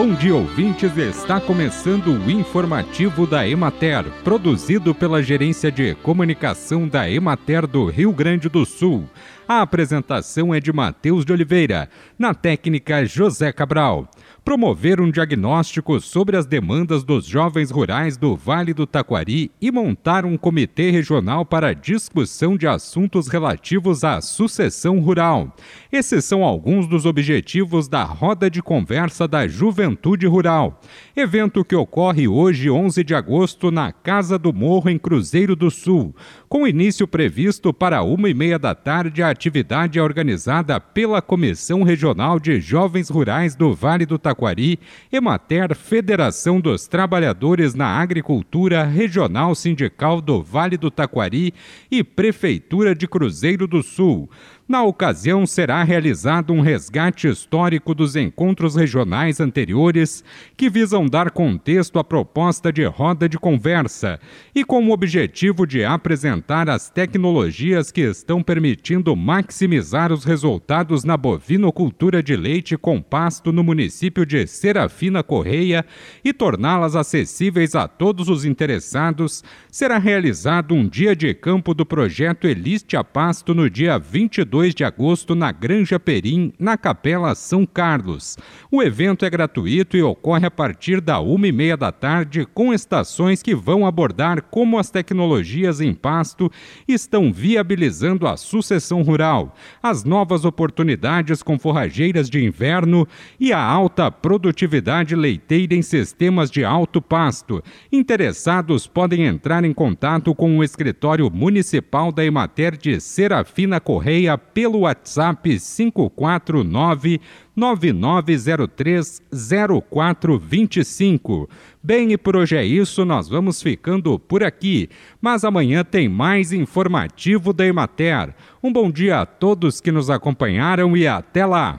Bom dia, ouvintes. Está começando o informativo da Emater, produzido pela Gerência de Comunicação da Emater do Rio Grande do Sul. A apresentação é de Matheus de Oliveira, na técnica José Cabral promover um diagnóstico sobre as demandas dos jovens rurais do Vale do Taquari e montar um comitê regional para discussão de assuntos relativos à sucessão rural. Esses são alguns dos objetivos da Roda de Conversa da Juventude Rural, evento que ocorre hoje, 11 de agosto, na Casa do Morro, em Cruzeiro do Sul, com início previsto para uma e meia da tarde. A atividade é organizada pela Comissão Regional de Jovens Rurais do Vale do Taquari Emater, Federação dos Trabalhadores na Agricultura Regional Sindical do Vale do Taquari e Prefeitura de Cruzeiro do Sul. Na ocasião, será realizado um resgate histórico dos encontros regionais anteriores que visam dar contexto à proposta de roda de conversa e com o objetivo de apresentar as tecnologias que estão permitindo maximizar os resultados na bovinocultura de leite com pasto no município de Serafina Correia e torná-las acessíveis a todos os interessados, será realizado um dia de campo do projeto Eliste a Pasto no dia 22 2 de agosto na Granja Perim, na Capela São Carlos. O evento é gratuito e ocorre a partir da uma e meia da tarde, com estações que vão abordar como as tecnologias em pasto estão viabilizando a sucessão rural, as novas oportunidades com forrageiras de inverno e a alta produtividade leiteira em sistemas de alto pasto. Interessados podem entrar em contato com o escritório municipal da Emater de Serafina Correia pelo WhatsApp 549 9903 0425. Bem, e por hoje é isso, nós vamos ficando por aqui. Mas amanhã tem mais informativo da Emater. Um bom dia a todos que nos acompanharam e até lá!